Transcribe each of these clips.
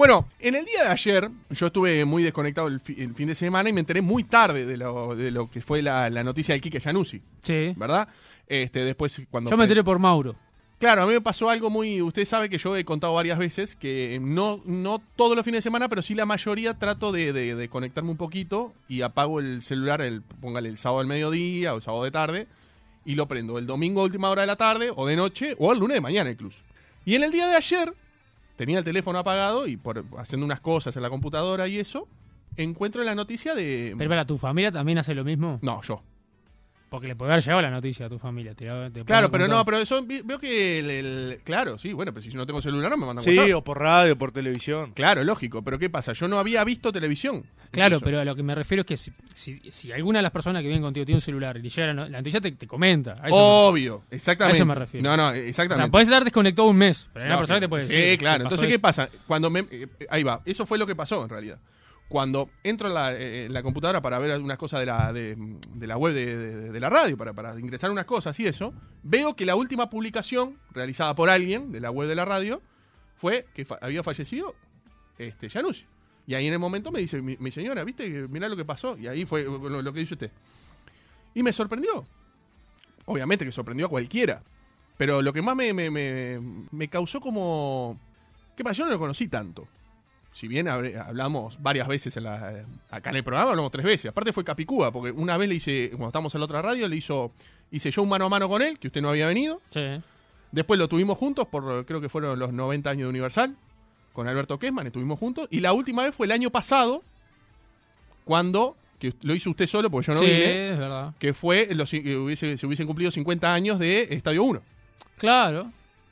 Bueno, en el día de ayer yo estuve muy desconectado el, fi- el fin de semana y me enteré muy tarde de lo, de lo que fue la, la noticia del Quique Januzzi, Sí. ¿verdad? Este, después cuando... Yo me enteré por Mauro. Claro, a mí me pasó algo muy... Usted sabe que yo he contado varias veces que no, no todos los fines de semana, pero sí la mayoría trato de, de- de conectarme un poquito y apago el celular, el, póngale el sábado al mediodía o el sábado de tarde y lo prendo el domingo a última hora de la tarde o de noche o el lunes de mañana incluso. Y en el día de ayer tenía el teléfono apagado y por haciendo unas cosas en la computadora y eso, encuentro la noticia de... Pero para tu familia también hace lo mismo. No, yo. Porque le puede haber llegado la noticia a tu familia. te la- te Claro, pero no, pero eso veo que el, el- Claro, sí, bueno, pero si yo no tengo celular no me mandan Sí, WhatsApp. o por radio, por televisión. Claro, lógico, pero ¿qué pasa? Yo no había visto televisión. Claro, Incluso. pero a lo que me refiero es que si, si, si alguna de las personas que vienen contigo tiene un celular y le llega la, la noticia, te, te comenta. A eso me- Obvio, exactamente. a eso me refiero. No, no, o exactamente. sea, puedes estar desconectado un mes, pero hay una No, persona que te claro. puede Sí, decir. claro. "Te pasó Entonces, ¿qué esto". pasa? Cuando me, eh, ahí va. Eso fue lo que pasó, en realidad. Cuando entro en la, eh, en la computadora para ver unas cosas de la, de, la web de, la radio, para, para ingresar unas cosas y eso, veo que la última publicación realizada por alguien de la web de la radio fue que había fallecido este, Januzzi. Y ahí en el momento me dice, mi, señora, ¿viste? Mirá lo que pasó. Y ahí fue lo, lo que dice usted. Y me sorprendió. Obviamente que sorprendió a cualquiera. Pero lo que más me, me, me- me causó como... ¿Qué pasa? Yo no lo conocí tanto. Si bien hablamos varias veces en la- acá en el programa, hablamos tres veces. Aparte fue Capicúa, porque una vez le hice, cuando estábamos en la otra radio, le hizo, hice yo un mano a mano con él, que usted no había venido. Sí. Después lo tuvimos juntos por, creo que fueron los 90 años de Universal, con Alberto Kessman, estuvimos juntos. Y la última vez fue el año pasado, cuando, que lo hizo usted solo, porque yo no sí, vine, es verdad. que fue, los, que hubiese, se hubiesen cumplido 50 años de Estadio 1. Claro.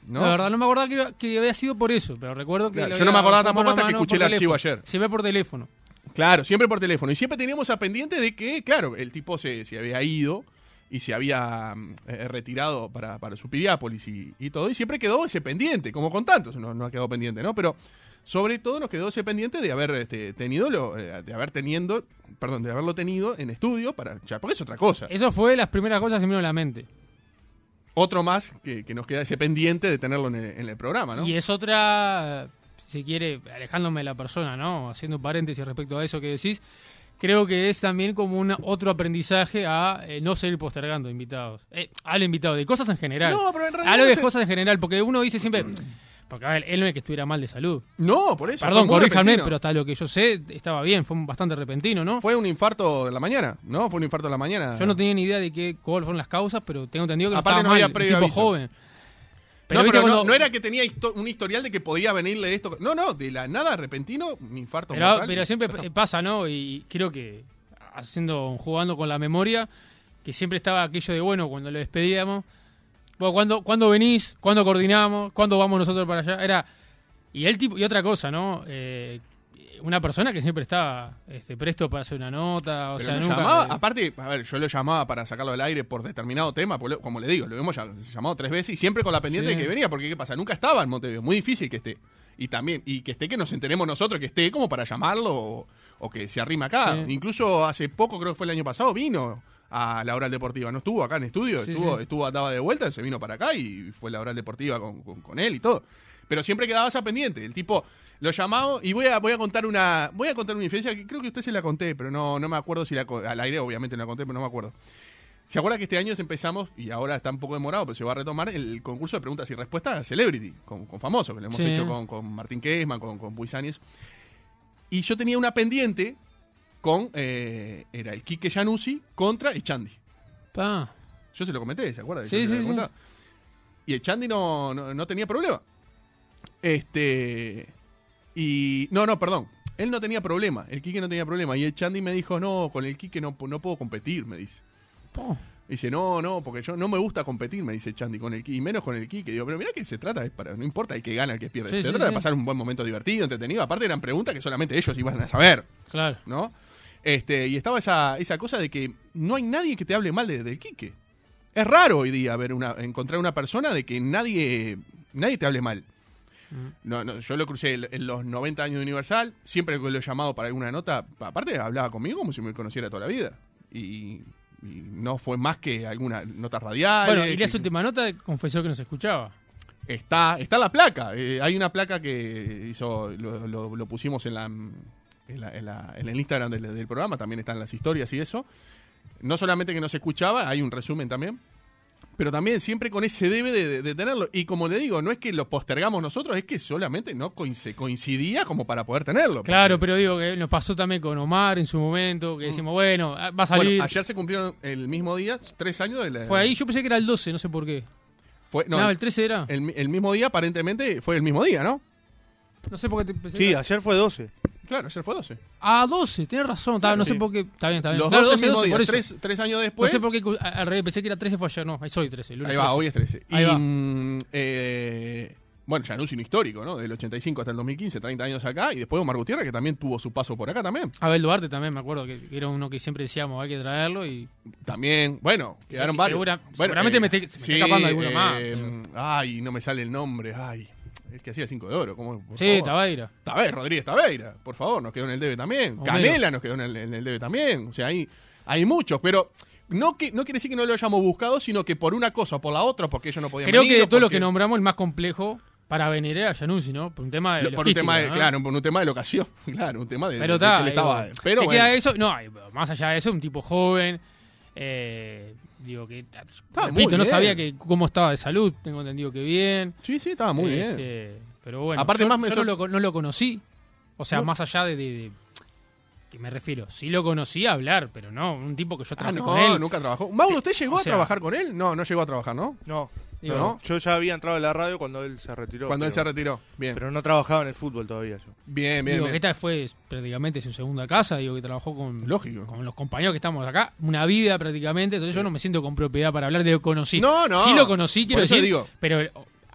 ¿No? La verdad, no me acordaba que, que había sido por eso, pero recuerdo que. Claro, yo no me acordaba tampoco hasta que escuché el archivo ayer. Se ve por teléfono. Claro, siempre por teléfono. Y siempre teníamos a pendiente de que, claro, el tipo se, se había ido y se había mm, eh, retirado para, para su Piriápolis y, y todo. Y siempre quedó ese pendiente, como con tantos, no, no ha quedado pendiente, ¿no? Pero sobre todo nos quedó ese pendiente de haber este, tenido lo, eh, de haber teniendo, perdón, de haberlo tenido en estudio para. ya, porque es otra cosa. Eso fue las primeras cosas que me vino a la mente. Otro más que, que nos queda ese pendiente de tenerlo en el, en el programa, ¿no? Y es otra, si quiere, alejándome de la persona, ¿no? Haciendo paréntesis respecto a eso que decís, creo que es también como un otro aprendizaje a eh, no seguir postergando invitados. Eh, al invitado, de cosas en general. No, pero en realidad Hablo no de sé- cosas en general, porque uno dice siempre. Porque, a ver, él no es que estuviera mal de salud. No, por eso. Perdón, repentino. pero hasta lo que yo sé, estaba bien, fue bastante repentino, ¿no? Fue un infarto de la mañana, ¿no? Fue un infarto de la mañana. Yo no tenía ni idea de qué, cuáles fueron las causas, pero tengo entendido que no Aparte estaba no había mal, un previo tipo aviso. joven. no, pero no, cuando- no era que tenía histo- un historial de que podía venirle esto. No, no, de la nada repentino, un infarto. Pero, mortal. pero siempre pasa, ¿no? Y creo que haciendo, jugando con la memoria, que siempre estaba aquello de, bueno, cuando lo despedíamos, bueno, ¿cuándo, ¿cuándo venís? ¿Cuándo coordinamos? ¿Cuándo vamos nosotros para allá? Era, y el tipo, y otra cosa, ¿no? Eh, una persona que siempre estaba este, presto para hacer una nota, o Pero sea, nunca... llamaba, aparte, a ver, yo lo llamaba para sacarlo del aire por determinado tema, porque como le digo, lo hemos llam- llamado tres veces y siempre con la pendiente Sí. de que venía, porque ¿qué pasa? Nunca estaba en Montevideo, muy difícil que esté. Y también, y que esté, que nos enteremos nosotros que esté como para llamarlo o, o que se arrima acá. Sí. Incluso hace poco, creo que fue el año pasado, vino a la oral deportiva. No estuvo acá en estudio, Sí, estuvo, sí. estuvo andaba de vuelta, se vino para acá y fue la oral deportiva con, con- con él y todo. Pero siempre quedaba esa pendiente. El tipo lo llamaba y voy a, voy a contar una voy a contar una infidencia que creo que usted se la conté, pero no, no me acuerdo si la al aire obviamente no la conté, pero no me acuerdo. ¿Se acuerda que este año empezamos, y ahora está un poco demorado, pero se va a retomar el concurso de preguntas y respuestas Celebrity, con, con famosos, que lo hemos Sí. hecho con, con Martín Kessman, con, con Buisáñez. Y yo tenía una pendiente con, eh, era el Quique Januzzi contra Echandi. pa. Yo se lo comenté, ¿se acuerda? Sí, sí. Y Echandi no, no, no tenía problema. Este. Y. No, no, perdón. Él no tenía problema. El Quique no tenía problema. Y el Chandy me dijo, no, con el Quique no, no puedo competir, me dice. Po. Dice, no, no, porque yo no me gusta competir, me dice Chandy, con el y menos con el Quique. Digo, pero mira que se trata, es para, no importa el que gana, el que pierde. Sí, se sí, trata de pasar un buen momento divertido, entretenido. Aparte eran preguntas que solamente ellos iban a saber, Claro. ¿no? Este, y estaba esa, esa cosa de que no hay nadie que te hable mal de- del Quique. Es raro hoy día ver una, encontrar una persona de que nadie, nadie te hable mal. No, no, yo lo crucé en los 90 años de Universal, siempre que lo he llamado para alguna nota, aparte hablaba conmigo como si me conociera toda la vida. Y, y no fue más que alguna nota radial. Bueno, y la última nota confesó que nos escuchaba. Está, está la placa. Eh, hay una placa que hizo, lo, lo- lo pusimos en la, en, la- en la- en el Instagram del, del programa, también están las historias y eso. No solamente que no se escuchaba, hay un resumen también. Pero también siempre con ese debe de, tenerlo. Y como le digo, no es que lo postergamos nosotros, es que solamente no coinc- coincidía como para poder tenerlo. Claro, pero digo que nos pasó también con Omar en su momento, que decimos, bueno, ah, va a salir. Bueno, ayer se cumplieron el mismo día, tres años de la... Fue ahí, yo pensé que era el 12, no sé por qué. Fue- no, No, el, el 13 era. el- el mismo día, aparentemente, fue el mismo día, ¿no? No sé por qué te pensé Sí, ayer fue 12. Claro, ayer fue 12. Ah, 12, tienes razón. Claro, no sé sí. por qué. Está bien, está bien. Los Claro, 12 12, mismo 12, día, por tres, tres años No después. sé por qué al revés, pensé que era 13 fue ayer. No, ahí soy 13. lunes Ahí va, 13. hoy es 13. Ahí y, va. mm, eh, bueno, ya anuncio un histórico, ¿no? Del 85 hasta el 2015, 30 años acá. Y después Omar Gutiérrez, que también tuvo su paso por acá también. Abel Duarte también, me acuerdo, que que era uno que siempre decíamos, hay que traerlo y... También, bueno, quedaron y varios. segura- Bueno, seguramente me esté- se me está escapando alguno más, eh, Ay, no me sale el nombre. Ay, el que hacía el 5 de oro. ¿cómo, por Sí, favor? Tabeira. Tabeira, Rodríguez Tabeira, por favor, nos quedó en el debe también. Homero. Canela nos quedó en el, en el debe también. O sea, hay, hay muchos, pero no, que, no quiere decir que no lo hayamos buscado, sino que por una cosa o por la otra, porque ellos no podían Creo venir, que de o todo lo porque- que nombramos, el más complejo para venir era Januzzi, ¿no? Por un tema de Lo- por un tema de, ¿no? claro, por un tema de locación, claro, un tema de, Pero de- de estaba- digo, pero bueno, queda eso, no, más allá de eso, un tipo joven, eh, digo que, Estaba repito, muy no sabía que cómo estaba de salud, tengo entendido que bien. sí, sí, estaba muy bien. Este, Pero bueno, Aparte, yo, más me yo sor- no, lo, no lo conocí, o sea, No. más allá de, de- de- que me refiero, sí lo conocí a hablar, pero no, un tipo que yo Ah, trabajé no, con él. nunca trabajó. Mauro, ¿usted llegó o a trabajar con él? No, no llegó a trabajar, ¿no? No, Digo, ¿no? yo ya había entrado a la radio cuando él se retiró. Cuando él se retiró. Bien, Pero no trabajaba en el fútbol todavía yo. bien, bien. Digo, bien. que esta fue prácticamente su segunda casa, digo que trabajó con, Lógico. con los compañeros que estamos acá, una vida prácticamente, entonces yo no me siento con propiedad para hablar de lo conocí. No, no. Sí lo conocí, quiero Por eso decir, digo. pero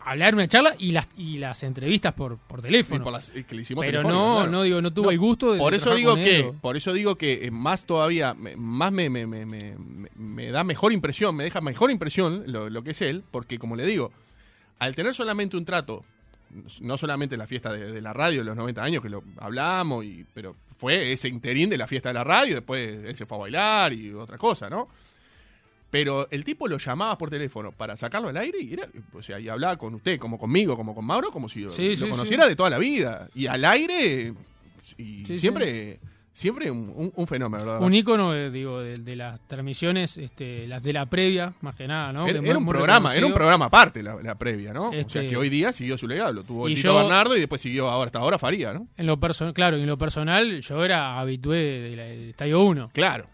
hablar una charla y las y las entrevistas por, por teléfono. por las- que le hicimos pero no, claro. no digo, no tuve No, el gusto de por eso digo con que él, por eso digo que eh, más todavía más me, me, me, me- me- me da mejor impresión me deja mejor impresión lo, lo que es él porque como le digo al tener solamente un trato no solamente la fiesta de, de la radio de los 90 años que lo hablamos y pero fue ese interín de la fiesta de la radio después él se fue a bailar y otra cosa no pero el tipo lo llamaba por teléfono para sacarlo al aire y era, o sea, y hablaba con usted, como conmigo, como con Mauro, como si lo- Sí, lo sí, conociera de toda la vida. Y al aire, y siempre, siempre un, un- un fenómeno. verdad. un ícono, eh, digo, de, de las transmisiones, este, las de la previa, más que nada, ¿no? era, un programa, era un programa aparte la, la previa, ¿no? O sea Este- que hoy día siguió su legado, lo tuvo Y Tito yo- Bernardo y después siguió ahora, hasta ahora Faría, ¿no? En lo personal, claro, en lo personal, yo era habitué de Estadio 1. Claro.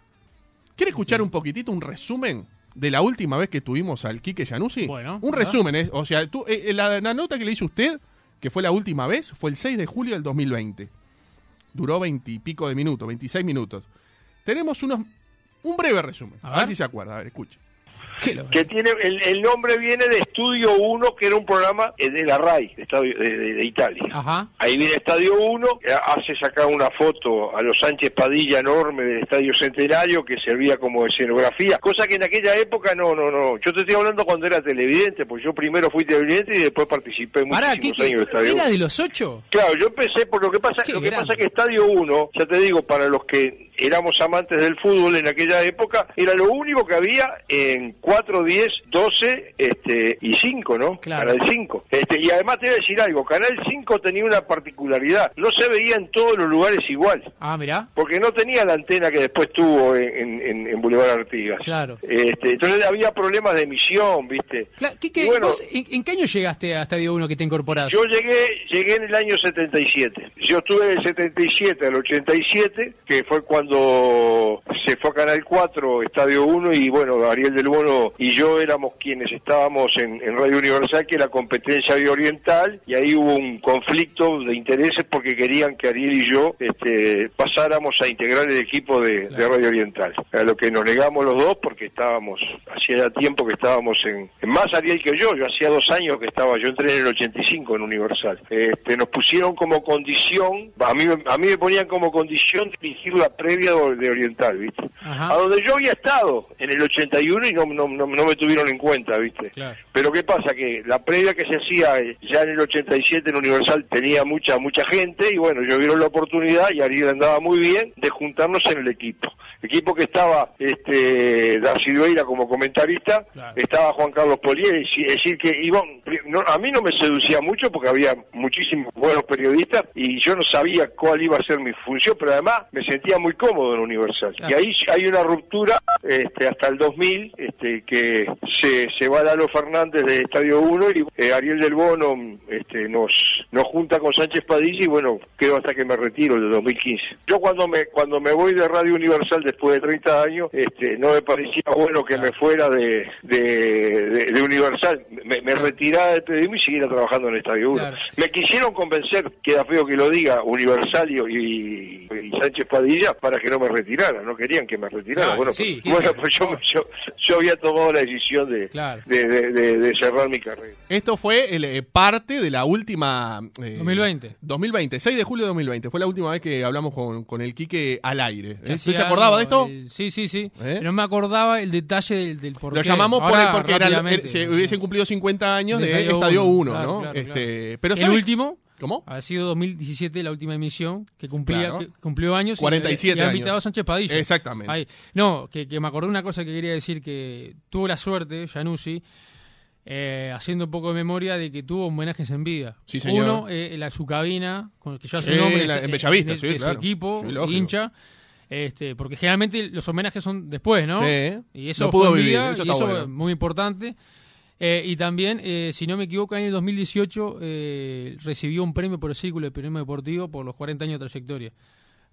¿Quiere escuchar un poquitito un resumen de la última vez que tuvimos al Quique Januzzi? Bueno, un ¿verdad? resumen, ¿eh? o sea, tú, eh, la, la nota que le hizo usted, que fue la última vez, fue el 6 de julio del 2020. Duró veintipico de minutos, 26 minutos. Tenemos unos un breve resumen. A A, ver ver. si se acuerda. A ver, escuche. ¿Qué lo- que tiene el, el nombre viene de Estudio 1, que era un programa eh, de la RAI, de, de, de- Italia. Ajá. Ahí viene Estadio 1, eh, hace sacar una foto a los Sánchez Padilla enorme del Estadio Centenario que servía como escenografía, cosa que en aquella época no, no, no. Yo te estoy hablando cuando era televidente, pues yo primero fui televidente y después participé Pará, muchísimos ¿qué- años en Estadio ¿Era 1. de los ocho? Claro, yo empecé por lo que pasa, Qué lo que grande. pasa que Estadio 1, ya te digo, para los que éramos amantes del fútbol en aquella época, era lo único que había en 4, 10, 12 este, y 5, ¿no? Claro. Canal 5. Este, y además te voy a decir algo, Canal 5 tenía una particularidad, no se veía en todos los lugares igual. Ah, mirá. Porque no tenía la antena que después tuvo en, en, en Boulevard Artigas. Claro. Este, entonces había problemas de emisión, ¿viste? Cla- Quique, Y bueno, vos, ¿en, en qué año llegaste a Estadio 1 que te incorporaste? Yo llegué, llegué en el año 77. Yo estuve del 77 al 87, que fue cuando se fue a Canal 4, Estadio 1, y bueno, Ariel del Bono y yo éramos quienes estábamos en, en Radio Universal, que era competencia de Oriental, y ahí hubo un conflicto de intereses porque querían que Ariel y yo este, pasáramos a integrar el equipo de. Radio Oriental. A lo que nos negamos los dos porque estábamos, hacía tiempo que estábamos en, en más Ariel que yo, yo hacía dos años que estaba, yo entré en el 85 en Universal. Este, nos pusieron como condición, a mí, me- a mí me ponían como condición dirigir la previa de de Oriental, ¿viste? Ajá. A donde yo había estado en el 81 y no, no, no, no me tuvieron en cuenta, ¿viste? Claro. Pero ¿qué pasa? Que la previa que se hacía eh, ya en el 87 en Universal tenía mucha mucha gente y bueno, yo vieron la oportunidad y Ariel andaba muy bien de juntarnos en el equipo. Equipo que estaba este Darcy Dueira como comentarista, Claro. estaba Juan Carlos Polier, es decir- que iban, no, a mí no me seducía mucho porque había muchísimos buenos periodistas y yo no sabía cuál iba a ser mi función, pero además me sentía muy cómodo en Universal. Claro. Y ahí hay una ruptura este, hasta el 2000, este, que se, se va Lalo Fernández de Estadio 1 y eh, Ariel del Bono este, nos, nos junta con Sánchez Padilla y bueno, quedo hasta que me retiro el de 2015. Yo cuando me, cuando me voy de Radio Universal después de 30 años, este, no me parecía bueno que me fuera de, de, de- de Universal. Me, me retiraba del periodismo y siguiera trabajando en Estadio 1. Claro. Me quisieron convencer, queda feo que lo diga, Universal y, y- y Sánchez Padilla para que no me retirara, no querían que me retirara. Bueno, sí, pues, bueno, pues yo, yo, yo había tomado la decisión de, Claro. de, de- de- de cerrar mi carrera. Esto fue el, eh, parte de la última... eh, 2020. 2020, 6 de julio de 2020. Fue la última vez que hablamos con, con el Quique al aire. ¿Eh? ¿Usted se acordaba de esto? el- sí, sí, sí. ¿Eh? Pero no me acordaba el detalle del, del por Lo qué. llamamos por porque rápidamente. eh, se hubiesen cumplido 50 años de, De Estadio Estadio 1, Uno, claro, ¿no? claro, este, Pero el ¿sabe- último ¿Cómo? ha sido 2017 la última emisión que cumplía Claro. que cumplió años y- 47 y, ha años. invitado a Sánchez Padilla. Exactamente. Ahí. No, que, que me acordé una cosa que quería decir que tuvo la suerte, Januzzi, eh, haciendo un poco de memoria de que tuvo homenajes en vida. Sí, señor. Uno, eh, la, su cabina, con el que ya su nombre la- en Bellavista, sí, claro. su equipo, Sí, hincha. Este, porque generalmente los homenajes son después, ¿no? Sí. Y eso pudo fue vivir, vida, eso y eso bueno. es muy importante. Eh, y también, eh, si no me equivoco, en el 2018 eh, recibió un premio por el Círculo de Periodismo Deportivo por los 40 años de trayectoria.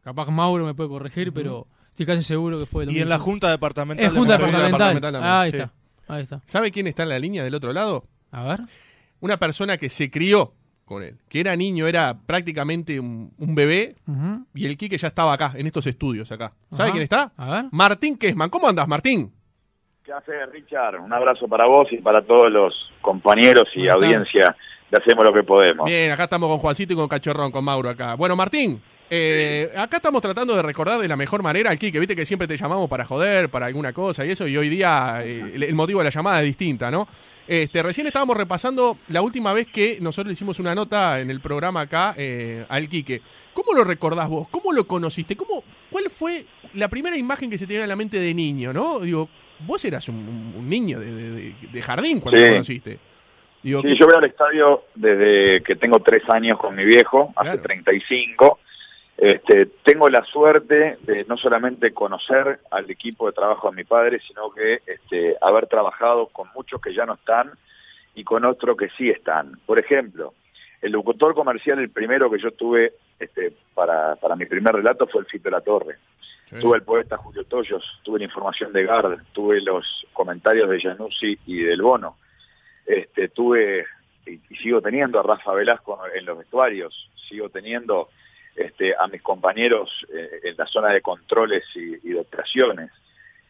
Capaz Mauro me puede corregir, pero estoy casi seguro que fue el Y en la 2018. Junta Departamental Es de Junta. Departamental. Departamental Ah, ahí también. está. Ahí está. ¿Sabe quién está en la línea del otro lado? A ver. Una persona que se crió con él, que era niño, era prácticamente un, un bebé, y el Quique ya estaba acá, en estos estudios acá. ¿Sabe quién está? A ver. Martín Kesman. ¿Cómo andas, Martín? ¿Qué haces, Richard? Un abrazo para vos y para todos los compañeros y audiencia de Hacemos lo que podemos. Bien, acá estamos con Juancito y con Cachorrón, con Mauro acá. Bueno, Martín, eh, acá estamos tratando de recordar de la mejor manera al Quique. Viste que siempre te llamamos para joder, para alguna cosa y eso, y hoy día eh, el, el motivo de la llamada es distinta, ¿no? Este, recién estábamos repasando la última vez que nosotros le hicimos una nota en el programa acá eh, al Quique. ¿Cómo lo recordás vos? ¿Cómo lo conociste? ¿Cómo, ¿Cuál fue la primera imagen que se te viene a la mente de niño, no? Digo, vos eras un, niño de, de- de- de jardín cuando Sí. conociste. Digo, Sí, ¿qué- yo voy al estadio desde que tengo tres años con mi viejo, hace Claro. 35. Este, tengo la suerte de no solamente conocer al equipo de trabajo de mi padre, sino que este, haber trabajado con muchos que ya no están y con otros que sí están. Por ejemplo, el locutor comercial, el primero que yo tuve este, para, para mi primer relato fue el Fito La Torre. Sí. Tuve el poeta Julio Toyos, tuve la información de Gard, tuve los comentarios de Januzzi y del Bono. Este, tuve y, y sigo teniendo a Rafa Velasco en los vestuarios, sigo teniendo este, a mis compañeros eh, en la zona de controles y, y de operaciones.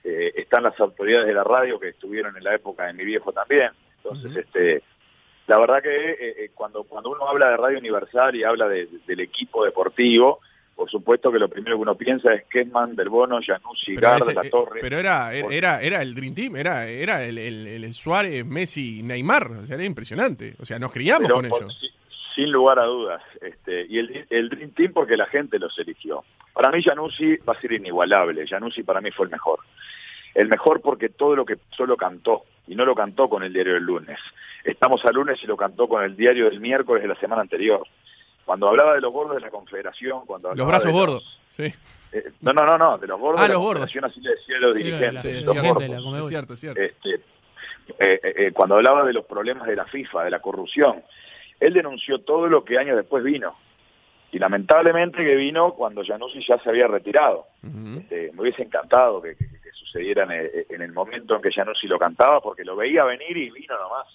Eh, están las autoridades de la radio que estuvieron en la época de mi viejo también. Entonces, este, la verdad que eh, eh, cuando, cuando uno habla de Radio Universal y habla de- del equipo deportivo, por supuesto que lo primero que uno piensa es Kesman, Del Bono, Januzzi, Pero, Gard, ese- La eh, Torre. pero era, era, era, era el Dream Team, era, era el, el, el Suárez, Messi, Neymar, o sea, era impresionante. O sea, nos criamos Pero con por- ellos. si- sin lugar a dudas. Este, y el, el Dream Team porque la gente los eligió. Para mí Januzzi va a ser inigualable. Januzzi para mí fue el mejor. El mejor porque todo lo que solo cantó, y no lo cantó con el diario del lunes. Estamos al lunes y lo cantó con el diario del miércoles de la semana anterior. Cuando hablaba de los gordos de la Confederación, cuando Los brazos de los- gordos. Sí, eh, no, no, no, no, de los gordos Ah, de la los gordos. Confederación, así le decían los Sí, dirigentes. la- la es los cierto. la gordos. Es cierto, es cierto. Este, eh, eh, eh, cuando hablaba de los problemas de la FIFA, de la corrupción, él denunció todo lo que años después vino. Y lamentablemente que vino cuando Januzzi ya se había retirado. Este, me hubiese encantado que, que- que sucediera en el, en el momento en que Januzzi lo cantaba, porque lo veía venir y vino nomás.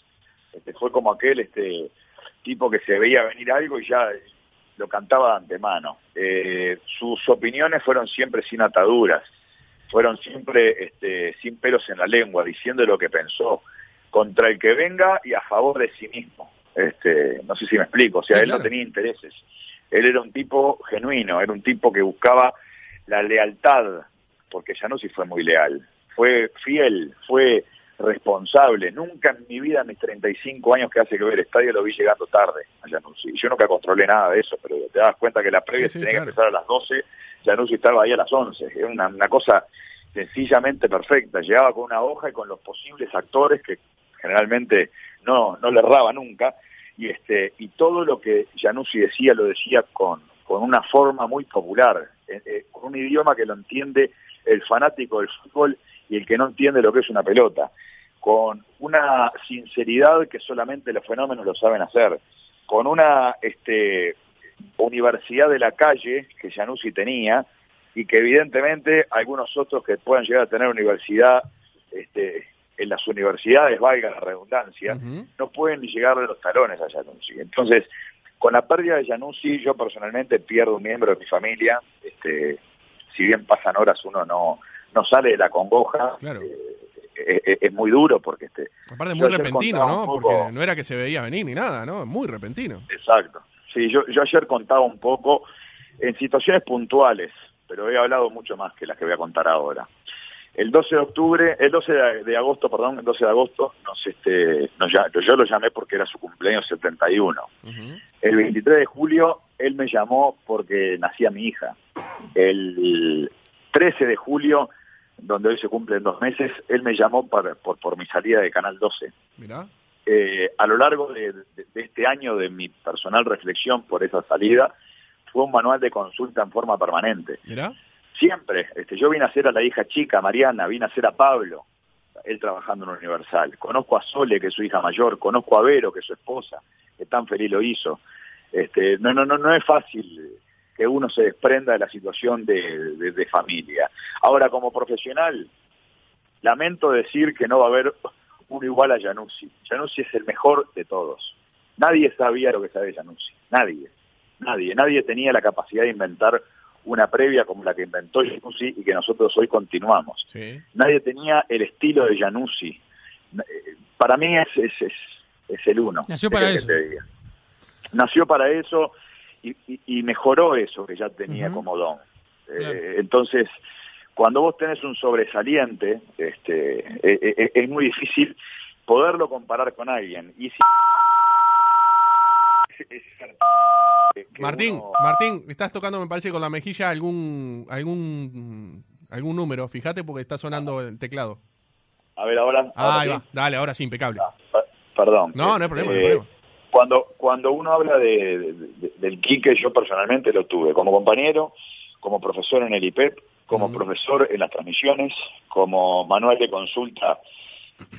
Este, fue como aquel este tipo que se veía venir algo y ya lo cantaba de antemano. Eh, sus opiniones fueron siempre sin ataduras, fueron siempre este, sin pelos en la lengua, diciendo lo que pensó, contra el que venga y a favor de sí mismo. Este, no sé si me explico, o sea, Sí, él claro. no tenía intereses. Él era un tipo genuino, era un tipo que buscaba la lealtad, porque Januzzi fue muy leal, fue fiel, fue responsable. Nunca en mi vida, en mis 35 años que hace que ver el estadio, lo vi llegando tarde a Januzzi. Yo nunca controlé nada de eso, pero te das cuenta que la previa Sí, sí, tenía claro. que empezar a las 12, Januzzi estaba ahí a las 11. Era una, una cosa sencillamente perfecta. Llegaba con una hoja y con los posibles actores que generalmente no, no le erraba nunca. Y, este, y todo lo que Januzzi decía, lo decía con, con una forma muy popular, eh, eh, con un idioma que lo entiende el fanático del fútbol y el que no entiende lo que es una pelota, con una sinceridad que solamente los fenómenos lo saben hacer, con una este, universidad de la calle que Januzzi tenía y que evidentemente algunos otros que puedan llegar a tener universidad este, en las universidades, valga la redundancia, no pueden ni llegarle los talones a Januzzi. Entonces, con la pérdida de Januzzi, yo personalmente pierdo un miembro de mi familia. Este, si bien pasan horas, uno no, no sale de la congoja. Claro. Eh, es, muy duro porque este Aparte, muy repentino, ¿no? poco- Porque no era que se veía venir ni nada, ¿no? Muy repentino. Exacto. Sí, yo, yo ayer contaba un poco en situaciones puntuales, pero he hablado mucho más que las que voy a contar ahora. El 12 de octubre, el 12 de, de agosto, perdón, el 12 de agosto, nos, este, nos, yo lo llamé porque era su cumpleaños 71. Ujú. El 23 de julio, él me llamó porque nacía mi hija. El 13 de julio, donde hoy se cumplen dos meses, él me llamó para- por, por mi salida de Canal 12 Mirá. eh, a lo largo de, de- de este año de mi personal reflexión por esa salida, fue un manual de consulta en forma permanente. Mirá. Siempre, este, yo vine a hacer a la hija chica, Mariana, vine a hacer a Pablo, él trabajando en Universal. Conozco a Sole, que es su hija mayor, conozco a Vero, que es su esposa, que tan feliz lo hizo. Este, no, no, no, no es fácil que uno se desprenda de la situación de, de- de familia. Ahora, como profesional, lamento decir que no va a haber uno igual a Januzzi. Januzzi es el mejor de todos. Nadie sabía lo que sabe Januzzi. Nadie. Nadie. Nadie tenía la capacidad de inventar una previa como la que inventó Januzzi y que nosotros hoy continuamos. Sí. Nadie tenía el estilo de Januzzi. Para mí es, es, es, es el uno. Nació ¿Qué para eso. Nació para eso y, y- mejoró eso que ya tenía como don. Eh, entonces, cuando vos tenés un sobresaliente, este, eh, eh, es muy difícil poderlo comparar con alguien. Y si Martín, uno- Martín, estás tocando, me parece, con la mejilla algún algún algún número. Fíjate porque está sonando el teclado. a ver ahora, Ah, ahí sí. va. Dale, ahora sí, impecable. Ah, per- perdón. No, no hay problema, no hay Eh, problema. Cuando, cuando uno habla de, de- de- del Quique, yo personalmente lo tuve como compañero, como profesor en el IPEP, como Ujú. profesor en las transmisiones, como manual de consulta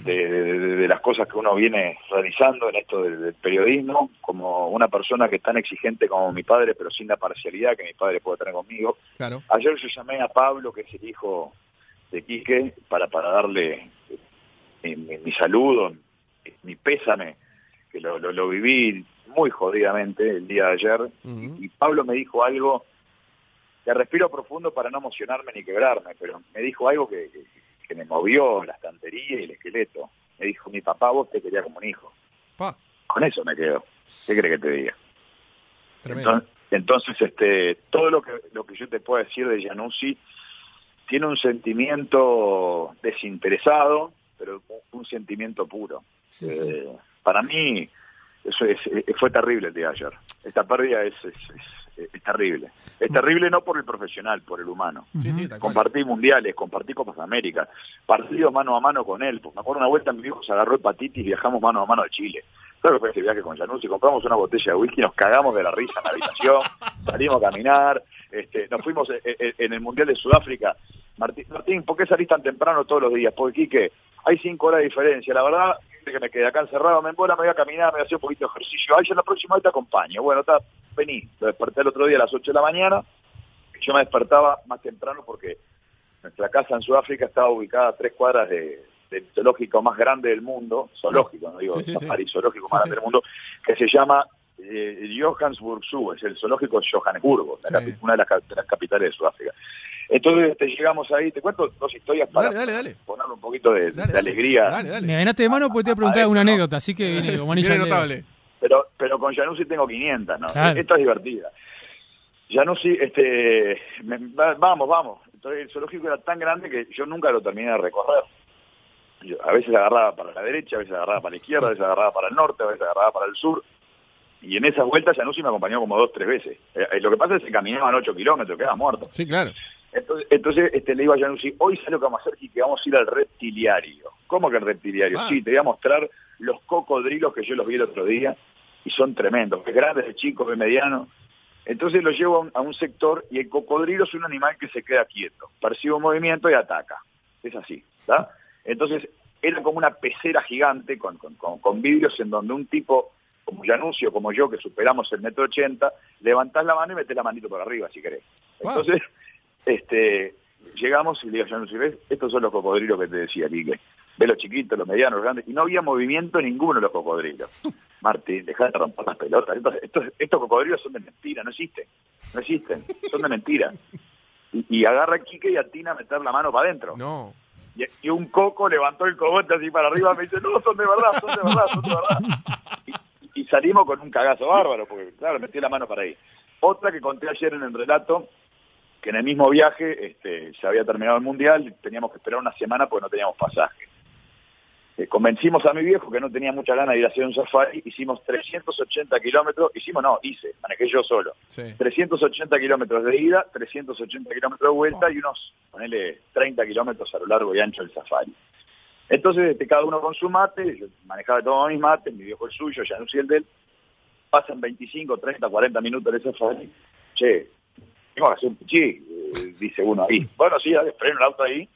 de, las cosas que uno viene realizando en esto del, del periodismo, como una persona que es tan exigente como mi padre, pero sin la parcialidad que mi padre puede tener conmigo. Claro. Ayer yo llamé a Pablo, que es el hijo de Quique, para, para darle mi, mi- mi saludo, mi pésame, que lo, lo, lo viví muy jodidamente el día de ayer. Y Pablo me dijo algo que respiro profundo para no emocionarme ni quebrarme, pero me dijo algo que, que, que me movió la estantería y el esqueleto. Me dijo, mi papá vos te quería como un hijo. Pa, Con eso me quedo. ¿Qué crees que te diga? Entonces, entonces, este, todo lo que lo que yo te puedo decir de Januzzi tiene un sentimiento desinteresado, pero un, un sentimiento puro. Sí, sí. Eh, para mí, eso es, eh, fue terrible el día de ayer. Esta pérdida es, es, terrible. Es terrible no por el profesional, por el humano. Sí, sí. Compartí mundiales, compartí Copas América, partidos mano a mano con él. Me acuerdo una vuelta mi hijo se agarró hepatitis y viajamos mano a mano a Chile. Claro que fue ese viaje con Januzzi, compramos una botella de whisky, nos cagamos de la risa en la habitación, salimos a caminar, este, nos fuimos eh, eh, en el Mundial de Sudáfrica. Martín, Martín, ¿por qué salís tan temprano todos los días? Porque, Quique, hay cinco horas de diferencia. La verdad, que me quedé acá encerrado, me embola, me voy a caminar, me voy a hacer un poquito de ejercicio. Ay, yo la próxima vez te acompaño. Bueno, está, vení. Lo desperté el otro día a las 8 de la mañana. Yo me despertaba más temprano porque nuestra casa en Sudáfrica estaba ubicada a tres cuadras de, del zoológico más grande del mundo, zoológico, no digo Sí, sí, zoológico más grande del mundo, que se llama eh, Johannesburg Zoo, es el zoológico de Johannesburgo, la Sí. capi- una de las, cap- de las capitales de Sudáfrica. Entonces este, llegamos ahí, te cuento dos historias para Dale, dale, dale. ponerle un poquito de, Dale, de dale. alegría, Dale, dale. Me ganaste de mano porque te voy a preguntar Ah, ¿no? anécdota, así que viene como anillo notable. pero pero con Januzzi tengo 500, ¿no? Claro. Esta es divertida. Januzzi, este, me- va- vamos, vamos. Entonces el zoológico era tan grande que yo nunca lo terminé de recorrer. Yo a veces agarraba para la derecha, a veces agarraba para la izquierda, a veces agarraba para el norte, a veces agarraba para el sur. Y en esas vueltas Januzzi me acompañó como dos, tres veces. Eh, eh, lo que pasa es que caminaban ocho kilómetros, quedaba muerto. Sí, claro. Entonces, entonces este, le digo a Januzzi, hoy sabe lo que vamos a hacer y que vamos a ir al reptiliario. ¿Cómo que el reptiliario? Ah. Sí, te voy a mostrar los cocodrilos que yo los vi el otro día y son tremendos, es grandes, de chicos, de medianos. Entonces lo llevo a un, a un sector y el cocodrilo es un animal que se queda quieto, percibe un movimiento y ataca. Es así, ¿está? Entonces era como una pecera gigante con, con, con- con vidrios en donde un tipo como Januzzi o como yo, que superamos el metro ochenta, levantás la mano y metés la manito por arriba, si querés. Wow. Entonces, este, llegamos y le digo Januzzi, ¿ves? Estos son los cocodrilos que te decía, Quique. Ve los chiquitos, los medianos, los grandes, y no había movimiento en ninguno de los cocodrilos. Martín, dejá de romper las pelotas. Estos, estos, estos cocodrilos son de mentira, no existen. No existen, son de mentira. Y, y agarra a Quique y atina a meter la mano para adentro. No. Y, y un coco levantó el cogote así para arriba y me dice, no, son de verdad, son de verdad, son de verdad. Y, y salimos con un cagazo bárbaro, porque claro, metí la mano para ahí. Otra que conté ayer en el relato, que en el mismo viaje este, se había terminado el mundial, teníamos que esperar una semana porque no teníamos pasaje. Eh, convencimos a mi viejo que no tenía mucha ganas de ir a hacer un safari, hicimos 380 kilómetros, hicimos no, hice, manejé yo solo. Sí. 380 kilómetros de ida, 380 kilómetros de vuelta y unos, ponele, 30 kilómetros a lo largo y ancho del safari. Entonces, este, cada uno con su mate, yo manejaba todos mis mates, mi viejo el suyo, ya no el de él, pasan 25, 30, 40 minutos de safari, che, tengo que hacer un pichí, eh, dice uno ahí. Bueno, sí, dale, freno el auto ahí,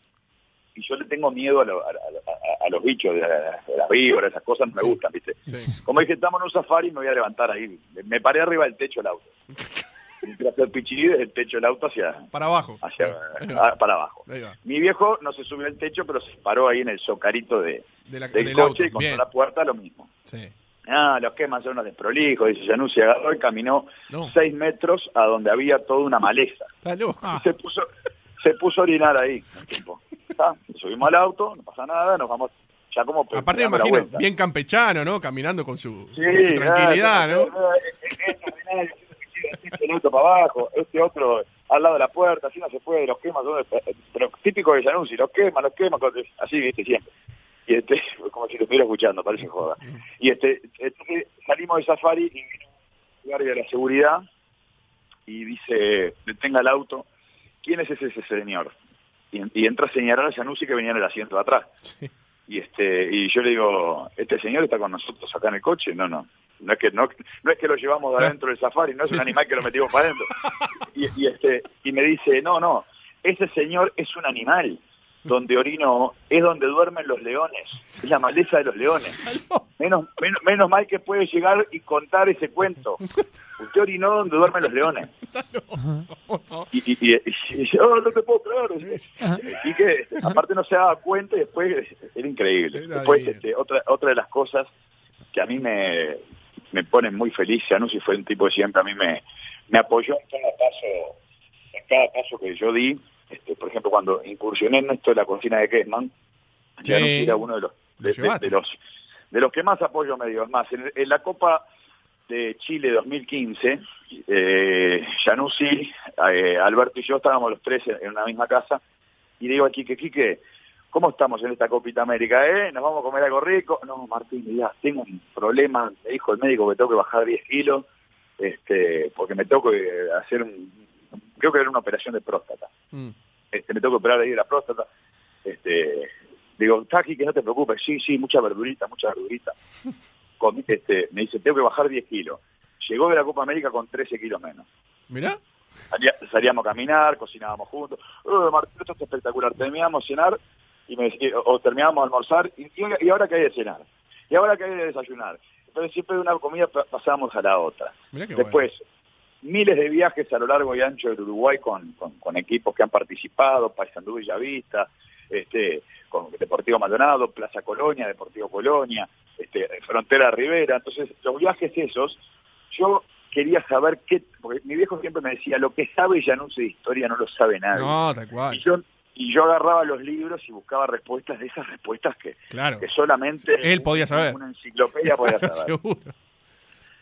y yo le tengo miedo a, lo- a- a- a los bichos, de, la- de las víboras, esas cosas no me gustan, ¿viste? Sí. Como dije, estamos en un safari, me voy a levantar ahí. Me- Me paré arriba del techo del auto. Hacer pichí desde el techo del auto hacia, Para abajo. hacia ah, para abajo. Mi viejo no se subió al techo, pero se paró ahí en el socarito de, De la- del, del coche auto. y contra Bien. la puerta lo mismo. Sí. Ah, los quemas son unos desprolijos, dice Januzzi, agarró y caminó No. seis metros a donde había toda una maleza. Ah. Se puso, se puso a orinar ahí. ¿Está? Subimos al auto, no pasa nada, nos vamos ya como Aparte me imagino, bien campechano, ¿no? Caminando con su, Sí, con su tranquilidad, ¿no? Este auto para abajo, este otro al lado de la puerta, así no se puede, los quema, todo, pero típico de Januzzi, los quema, los quema, así, viste, siempre. Y este, como si lo estuviera escuchando, parece joda. Y este, este, salimos de safari y vino un guardia de la seguridad y dice, detenga el auto, ¿quién es ese, ese señor? Y, y entra a señalar a Januzzi que venía en el asiento de atrás. Sí. Y este y yo le digo, ¿este señor está con nosotros acá en el coche? No, no. No es que no, no es que lo llevamos de adentro del safari, no es Sí, un sí, animal que lo metimos para adentro. Y, y este y me dice, "No, no, ese señor es un animal donde orino es donde duermen los leones, es la maleza de los leones. Menos, menos, menos mal que puede llegar y contar ese cuento. Usted orinó donde duermen los leones. Y, y, y, y yo, "Oh, no te puedo creer. Y que aparte no se daba cuenta y después era increíble. Después, este, otra, otra de las cosas que a mí me, me ponen muy feliz, Januzzi fue un tipo que siempre a mí me, me apoyó en cada paso, en cada paso que yo di. Este, por ejemplo, cuando incursioné en esto de la cocina de Kessman, Sí. Era uno de los, Lo de, de- llevaste. de los de los que más apoyo me dio. Es más, en, en la Copa de Chile 2015, eh, eh, Alberto y yo estábamos los tres en, en una misma casa y le digo a Quique, Quique, ¿cómo estamos en esta Copita América? ¿Eh? ¿Nos vamos a comer algo rico? No, Martín, ya tengo un problema, me dijo el médico que tengo que bajar 10 kilos, este, porque me tengo que hacer un, creo que era una operación de próstata Mm. este, me tengo que operar ahí de la próstata. Este, digo, Taki, que no te preocupes, sí, sí, mucha verdurita, mucha verdurita. Comí, este, me dice, tengo que bajar 10 kilos. Llegó de la Copa América con 13 kilos menos. Mirá. Salía- salíamos a caminar, cocinábamos juntos. Oh, Martín, esto es espectacular. Terminábamos cenar y me decía, o terminábamos de almorzar y, y- y ahora que hay de cenar. Y ahora que hay de desayunar. Entonces siempre de una comida pa- pasábamos a la otra. Después, miles de viajes a lo largo y ancho del Uruguay con, con, con equipos que han participado, Paysandú Villavista, este, con Deportivo Maldonado, Plaza Colonia, Deportivo Colonia, este, Frontera Rivera. Entonces, los viajes esos, yo quería saber qué, porque mi viejo siempre me decía, lo que sabe Januzzi de historia no lo sabe nadie. No, tal y, cual. yo, y yo agarraba los libros y buscaba respuestas de esas respuestas que, Claro. que solamente Él podía saber. una enciclopedia podía saber. Seguro.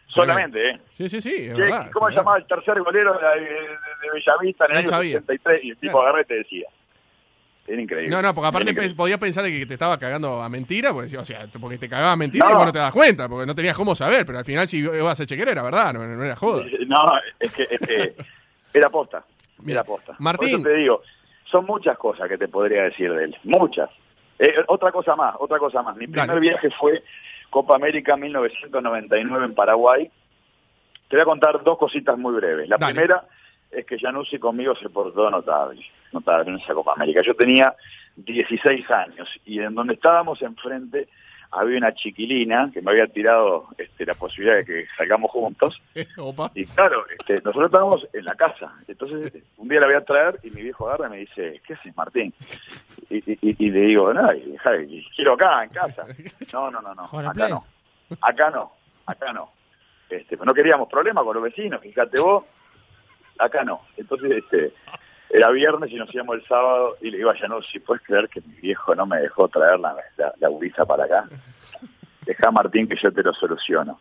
solamente, ¿eh? Sí, sí, sí, es Che, verdad. ¿Cómo se llamaba el tercer golero de, de- de Bellavista en el Él año sabía. 63? Y el tipo Claro. agarré y te decía. Era increíble. No, no, porque aparte pe- podías pensar que te estaba cagando a mentira, porque, o sea, porque te cagaba a mentira No. y vos no te das cuenta, porque no tenías cómo saber, pero al final si ibas a chequear era verdad, no, no era joda. No, es que, es que era posta. Era posta. Martín. Por eso te digo, son muchas cosas que te podría decir de él. Muchas. Eh, otra cosa más, otra cosa más. Mi primer Dale. viaje fue Copa América 1999 en Paraguay. Te voy a contar dos cositas muy breves. La Dale. primera es que Januzzi conmigo se portó notable, notable en esa Copa América. Yo tenía 16 años y en donde estábamos enfrente había una chiquilina que me había tirado este, la posibilidad de que salgamos juntos. Opa. Y claro, este, nosotros estábamos en la casa. Entonces, un día la voy a traer y mi viejo agarra y me dice, ¿qué haces, Martín? Y, y- y- le digo, no, quiero acá, en casa. No, no, no, no, acá no. Acá no, acá no. Este, no queríamos problemas con los vecinos, fíjate vos. Acá no. Entonces, este, era viernes y nos íbamos el sábado y le digo a Janus, si puedes creer que mi viejo no me dejó traer la, la, la para acá. Deja Martín que yo te lo soluciono.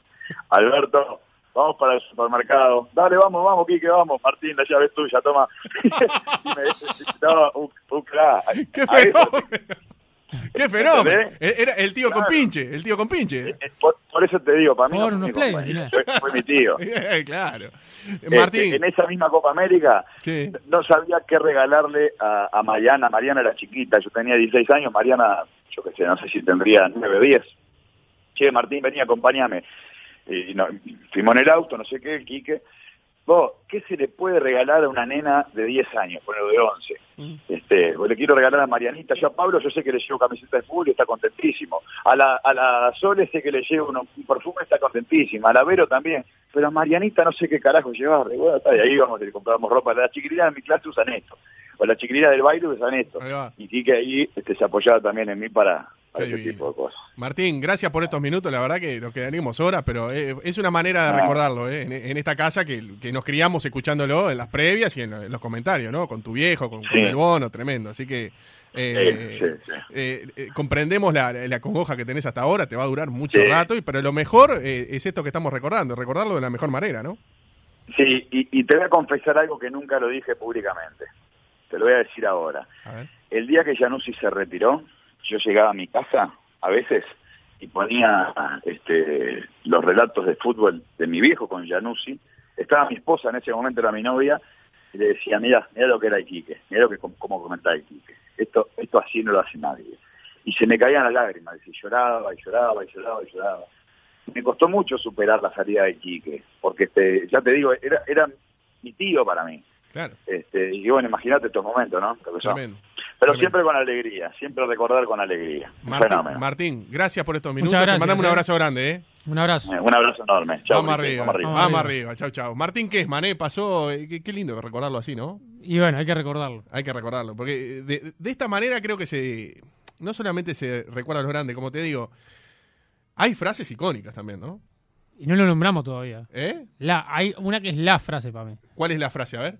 Alberto, vamos para el supermercado. Dale, vamos, vamos, Quique, vamos. Martín, la llave es tuya, toma. y me no, un, un crack. ¡Qué fenómeno! ¡Qué fenómeno! ¿Entendés? Era el tío con pinche, el tío con pinche. Eh, Por, por eso te digo, para mí no fue mi play, fue, fue mi tío. claro. Este, Martín, en esa misma Copa América sí. no sabía qué regalarle a, a Mariana. Mariana era chiquita, yo tenía 16 años, Mariana, yo qué sé, no sé si tendría 9 o 10. Che, Martín, vení, acompáñame. Y no, fuimos en el auto, no sé qué, el Quique. Vos, ¿qué se le puede regalar a una nena de 10 años, bueno, de 11? Mm. Este, pues le quiero regalar a Marianita, yo a Pablo yo sé que le llevo camiseta de fútbol y está contentísimo. A la, a la Sole sé que le llevo uno- un perfume está contentísima. A la Vero también. Pero a Marianita no sé qué carajo llevarle. Bueno, está, y ahí vamos, le compramos ropa. Las chiquilinas de mi clase usan esto. O las chiquilinas del baile usan esto. Y Quique ahí este, se apoyaba también en mí para, para ese tipo de cosas. Martín, gracias por estos minutos. La verdad que nos quedaríamos horas, pero eh, es una manera de Ah. recordarlo ¿eh? en, en esta casa que, que nos criamos escuchándolo en las previas y en, lo- en los comentarios, ¿no? Con tu viejo, con, con Sí. el bono, tremendo. Así que eh, Sí, sí, sí. eh, comprendemos la, la congoja que tenés hasta ahora, te va a durar mucho Sí. rato, y, pero lo mejor es esto que estamos recordando, recordarlo de la mejor manera, ¿no? Sí, y, y te voy a confesar algo que nunca lo dije públicamente. Te lo voy a decir ahora. A. El día que Januzzi se retiró, yo llegaba a mi casa a veces y ponía este, los relatos de fútbol de mi viejo con Januzzi. Estaba mi esposa, en ese momento era mi novia, y le decía, mira, mira lo que era Iquique, mira lo que cómo comentaba Iquique. Esto, esto así no lo hace nadie. Y se me caían las lágrimas, y lloraba y lloraba y lloraba y lloraba. Me costó mucho superar la salida de Iquique, porque este, ya te digo, era, era mi tío para mí. Claro, Este, y bueno, imagínate estos momentos, ¿no? Lo que son. tremendo. Pero Tremendo. siempre con alegría, siempre recordar con alegría. Martín. Martín, gracias por estos minutos. Te gracias, mandamos un eh. abrazo grande, ¿eh? Un abrazo. Eh, Un abrazo enorme. Chau, vamos, arriba, vamos arriba. vamos arriba, chau, chau. Martín Kesman, ¿eh? Pasó, eh, qué, qué lindo recordarlo así, ¿no? Y bueno, hay que recordarlo. Hay que recordarlo, porque de, de esta manera creo que se no solamente se recuerda a los grandes, como te digo, hay frases icónicas también, ¿no? Y no lo nombramos todavía. ¿Eh? La, hay una que es la frase para mí. ¿Cuál es la frase? A ver.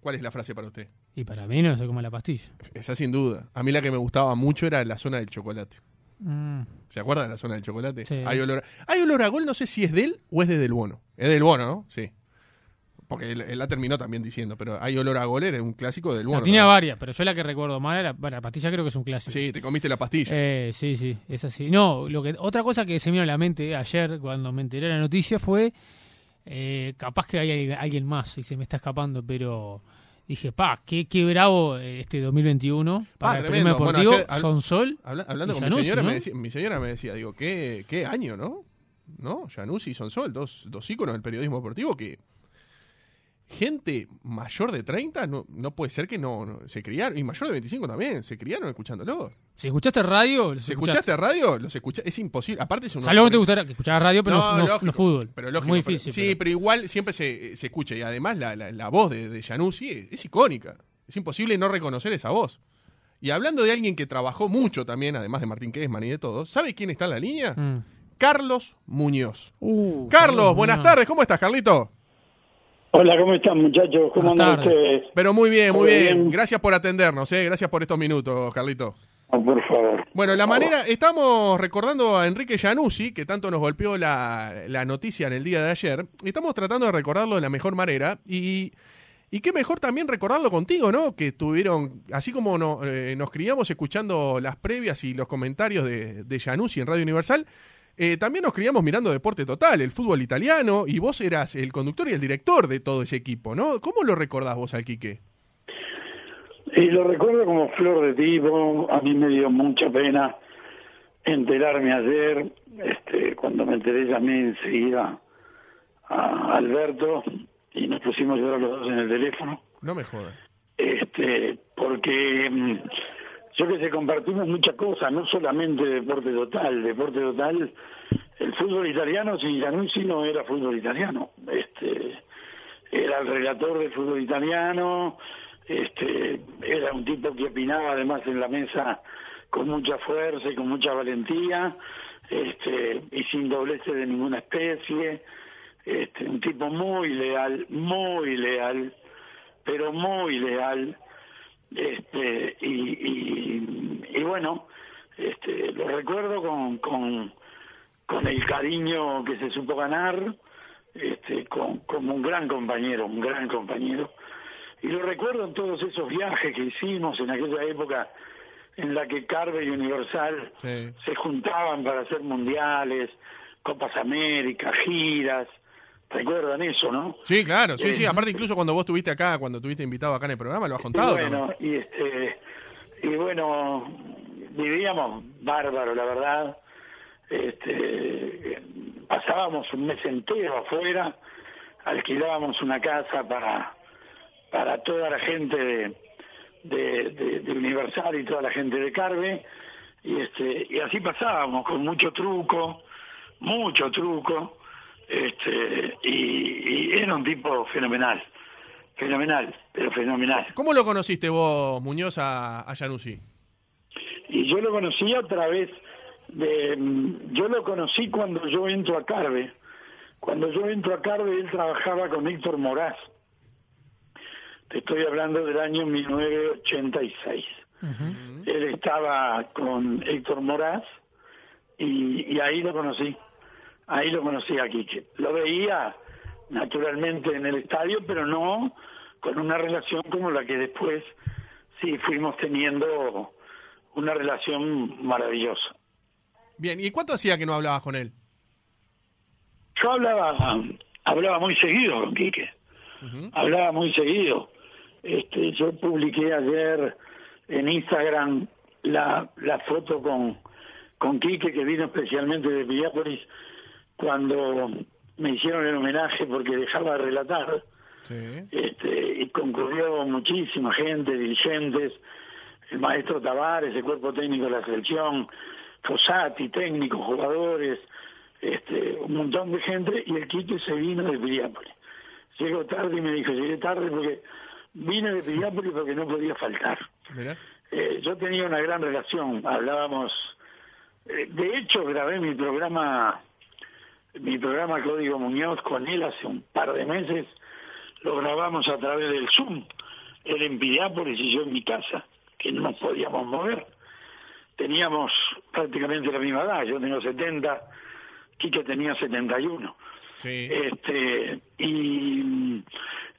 ¿Cuál es la frase para usted? Y para mí no es como la pastilla. Esa sin duda. A mí la que me gustaba mucho era la zona del chocolate. Mm, ¿Se acuerdan de la zona del chocolate? Sí. Hay olor, a, hay olor a gol, no sé si es de él o es de Del Bono. Es del Bono, ¿no? Sí. Porque él, él la terminó también diciendo, pero hay olor a gol, era un clásico del Bono. no, tenía ¿no? varias, pero yo la que recuerdo más era. Bueno, la pastilla creo que es un clásico. Sí, te comiste la pastilla. Eh, sí, sí, es así. No, lo que otra cosa que se me vino a la mente ayer cuando me enteré de la noticia fue eh, capaz que hay alguien más y se me está escapando, pero dije, pa, qué, qué bravo eh, este 2021 para Ah, el Bueno, deportivo. ayer Son Sol. Habla- hablando con mi señora, ¿no? me decía, mi señora me decía, digo, ¿qué, qué año, no? ¿No? Januzzi y Sonsol, dos, dos íconos del periodismo deportivo que gente mayor de 30 no, no puede ser que no, no- se criaron, y mayor de 25 también, se criaron escuchándolo. Si escuchaste radio, los Si escuchaste. escuchaste radio, los escuchaste, es imposible. Aparte es un Salvo que te gustara que radio, pero no, no- lógico, no fútbol. Pero lógico, Muy pero- difícil. sí, pero- pero igual siempre se, se escucha. Y además la, la- la voz de, de Januzzi es, es icónica. Es imposible no reconocer esa voz. Y hablando de alguien que trabajó mucho también, además de Martín Kesman y de todo, ¿sabe quién está en la línea? Mm. Carlos Muñoz. Uh, Carlos, buenas no. tardes. ¿Cómo estás, Carlito? Hola, ¿cómo están muchachos? ¿Cómo andan ustedes? Pero muy bien, muy bien. bien. Gracias por atendernos, ¿eh? Gracias por estos minutos, Carlito. Ah, por favor. Bueno, la manera, estamos recordando a Enrique Januzzi, que tanto nos golpeó la, la noticia en el día de ayer, y estamos tratando de recordarlo de la mejor manera, y Y qué mejor también recordarlo contigo, ¿no? Que tuvieron, así como no- eh, nos criamos escuchando las previas y los comentarios de, de Januzzi en Radio Universal, eh, también nos criamos mirando Deporte Total, el fútbol italiano, y vos eras el conductor y el director de todo ese equipo, ¿no? ¿Cómo lo recordás vos al Quique? Y lo recuerdo como flor de tipo, a mí me dio mucha pena enterarme ayer, este, cuando me enteré llamé enseguida a Alberto y nos pusimos a llorar los dos en el teléfono, No me jodas. este, porque yo que sé, compartimos muchas cosas, no solamente deporte total, deporte total, el fútbol italiano, si Januzzi no era fútbol italiano, este, era el relator del fútbol italiano, este, era un tipo que opinaba además en la mesa con mucha fuerza y con mucha valentía, este, y sin doblece de ninguna especie, este, un tipo muy leal, muy leal, pero muy leal, este, y, y, y bueno, este, lo recuerdo con, con, con el cariño que se supo ganar, este, con, como un gran compañero, un gran compañero. Y lo recuerdo en todos esos viajes que hicimos en aquella época en la que Carve y Universal Sí. se juntaban para hacer mundiales, Copas América, giras. ¿Recuerdan eso, no? Sí, claro, sí, sí. Eh, Aparte, incluso cuando vos estuviste acá, cuando estuviste invitado acá en el programa, lo has contado y bueno, también. y este y bueno, vivíamos bárbaro, la verdad. Este pasábamos un mes entero afuera, alquilábamos una casa para para toda la gente de, de, de- de Universal y toda la gente de Carve y este y así pasábamos con mucho truco, mucho truco, este y, y era un tipo fenomenal. Fenomenal, pero fenomenal. ¿Cómo lo conociste vos, Muñoz, a, a Januzzi? Y yo lo conocí a través de... mm, Yo lo conocí cuando yo entro a Carve. Cuando yo entro a Carve, él trabajaba con Héctor Moraz. Te estoy hablando del año 1986. Él estaba con Héctor Moraz y, y ahí lo conocí. Ahí lo conocí a Quique. Lo veía naturalmente en el estadio, pero no con una relación como la que después sí fuimos teniendo una relación maravillosa. Bien, ¿y cuánto hacía que no hablabas con él? Yo hablaba, hablaba muy seguido con Quique, hablaba muy seguido. Este, yo publiqué ayer en Instagram la, la foto con, con Quique que vino especialmente de Piriápolis cuando me hicieron el homenaje porque dejaba de relatar Sí. este, y concurrió muchísima gente, dirigentes, el maestro Tavares, el cuerpo técnico de la selección, Fossati, técnicos, jugadores, este, un montón de gente, y el Quique se vino de Piriápolis. Llegó tarde y me dijo, llegué tarde porque vine de Piriápolis porque no podía faltar. Eh, yo tenía una gran relación, hablábamos, eh, de hecho grabé mi programa, mi programa Código Muñoz con él hace un par de meses, lo grabamos a través del Zoom, él en Piriápolis y yo en mi casa, que no nos podíamos mover. Teníamos prácticamente la misma edad, yo tengo 70, Quique tenía 71 Sí. este y,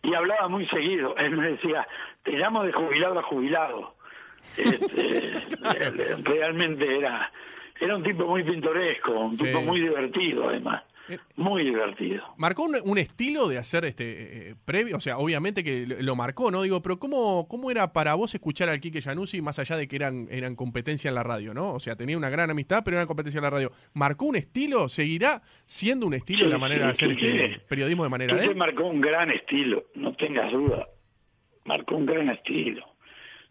y hablaba muy seguido él me decía te llamo de jubilado a jubilado este, realmente era era un tipo muy pintoresco un Sí. tipo muy divertido además. Muy divertido ¿Marcó un, un estilo de hacer este eh, previo? O sea, obviamente que lo, lo marcó, ¿no? Digo, pero ¿cómo, ¿cómo era para vos escuchar al Quique Januzzi más allá de que eran, eran competencia en la radio, ¿no? O sea, tenía una gran amistad, pero era competencia en la radio. ¿Marcó un estilo? ¿Seguirá siendo un estilo Sí, la manera de hacer este periodismo de manera de marcó un gran estilo no tengas duda marcó un gran estilo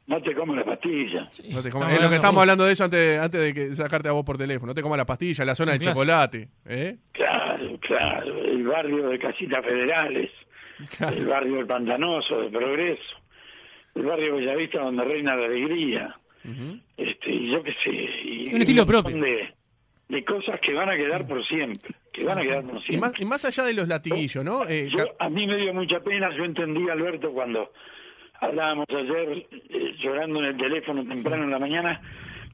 no te comas la pastilla No te Estamos comas- es lo que estamos hablando de eso antes, antes de que sacarte a vos por teléfono. No te comas la pastilla, la zona Sí, de chocolate. ¿eh? Claro, claro, el barrio de Casitas Federales, el barrio del Pantanoso, de Progreso, el barrio Bellavista donde reina la alegría, este, y yo qué sé, y Un estilo propio. De, de cosas que van a quedar por siempre, que van a quedar por Y siempre. más, y más allá de los latiguillos, ¿no? Eh, Yo- a mí me dio mucha pena, yo entendí, Alberto, cuando hablábamos ayer eh, llorando en el teléfono temprano en la mañana,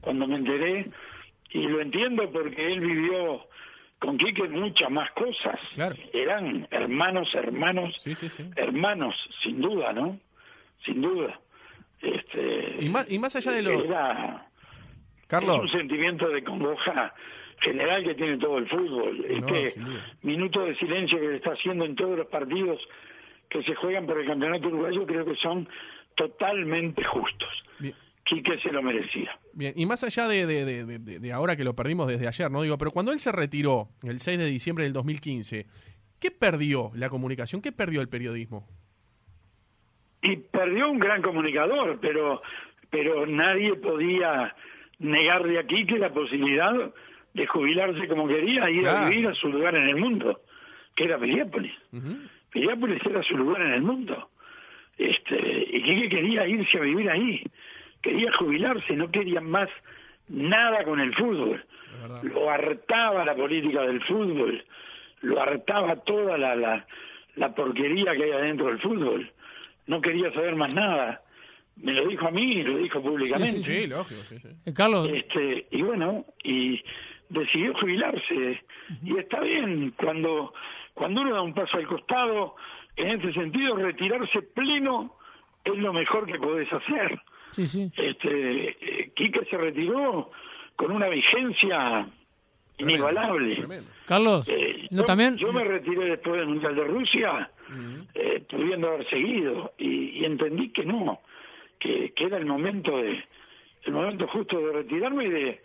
cuando me enteré, y lo entiendo porque él vivió con Quique muchas más cosas. Claro. Eran hermanos, hermanos, Sí, sí, sí. hermanos, sin duda, ¿no? Sin duda. Este, Y más, y más allá de lo... era es Carlos, un sentimiento de congoja general que tiene todo el fútbol. No, Este duda. minuto de silencio que se está haciendo en todos los partidos que se juegan por el campeonato uruguayo creo que son totalmente justos. Bien. Quique se lo merecía. Bien, y más allá de, de- de- de- de- de ahora que lo perdimos desde ayer, ¿no? Digo, pero cuando él se retiró el 6 de diciembre del 2015, ¿qué perdió la comunicación? ¿Qué perdió el periodismo? y perdió un gran comunicador, pero pero nadie podía negarle a Quique la posibilidad de jubilarse como quería y ir Claro. a vivir a su lugar en el mundo, que era Piriápolis. Ujú. Piriápolis era su lugar en el mundo. Este, y Quique quería irse a vivir ahí, quería jubilarse, no quería más nada con el fútbol. Lo hartaba la política del fútbol, lo hartaba toda la, la, la porquería que hay adentro del fútbol. No quería saber más nada. Me lo dijo a mí y lo dijo públicamente. Sí, lógico, sí, sí. Eh, Carlos, Este, y bueno, y decidió jubilarse. Y está bien, cuando, cuando uno da un paso al costado, en ese sentido, retirarse pleno es lo mejor que podés hacer. Sí, sí. Este, eh, Quique se retiró con una vigencia inigualable. Tremendo. Carlos, Eh, no yo, también. yo me retiré después del Mundial de Rusia, eh, pudiendo haber seguido, y, y entendí que no, que, que era el momento de el momento justo de retirarme y de,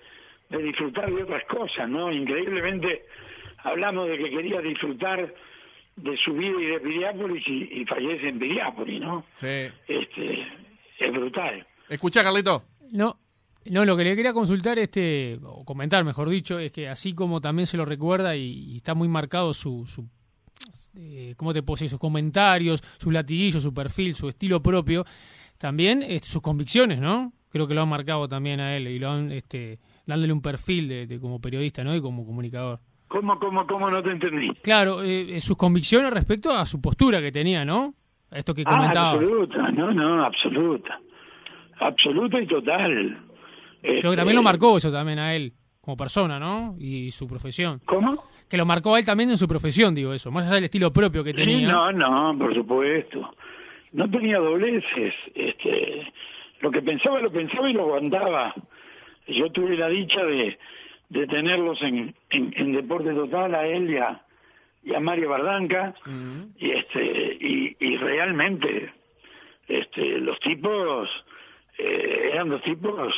de disfrutar de otras cosas, ¿no? Increíblemente hablamos de que quería disfrutar de su vida y de Piriápolis y, y fallece en Piriápolis, ¿no? Sí. Este, es brutal. Escucha, Carlito. No, no, lo que le quería consultar, este, o comentar, mejor dicho, es que así como también se lo recuerda y, y está muy marcado su, su eh, ¿cómo te puedo decir? Sus comentarios, su latiguillo, su perfil, su estilo propio, también este, sus convicciones, ¿no? Creo que lo han marcado también a él y lo han, este, dándole un perfil de, de como periodista, ¿no? Y como comunicador. ¿Cómo, cómo, cómo no te entendí? Claro, eh, eh, sus convicciones respecto a su postura que tenía, ¿no? A Esto que Ah, comentaba. absoluta, no, no, absoluta. Absoluta y total. Creo que también lo marcó eso también a él, como persona, ¿no? Y su profesión. ¿Cómo? Que lo marcó a él también en su profesión, digo eso, más allá del estilo propio que Sí, tenía. no, no, por supuesto. No tenía dobleces. Este, lo que pensaba, lo pensaba y lo aguantaba. Yo tuve la dicha de, de tenerlos en, en, en Deporte Total a él y a, y a Mario Bardanca. Y este y, y realmente este los tipos eh, eran dos tipos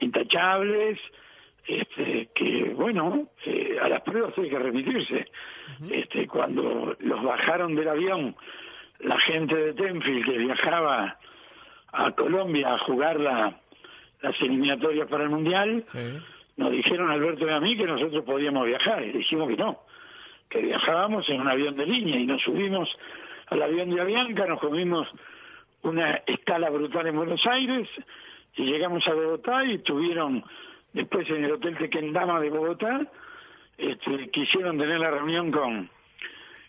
intachables este que bueno eh, a las pruebas hay que remitirse. Este cuando los bajaron del avión la gente de Tenfield que viajaba a Colombia a jugar la, las eliminatorias para el mundial Sí. nos dijeron Alberto y a mí que nosotros podíamos viajar y dijimos que no, que viajábamos en un avión de línea y nos subimos al avión de Avianca, nos comimos una escala brutal en Buenos Aires y llegamos a Bogotá y estuvieron después en el Hotel Tequendama de Bogotá, este, quisieron tener la reunión con,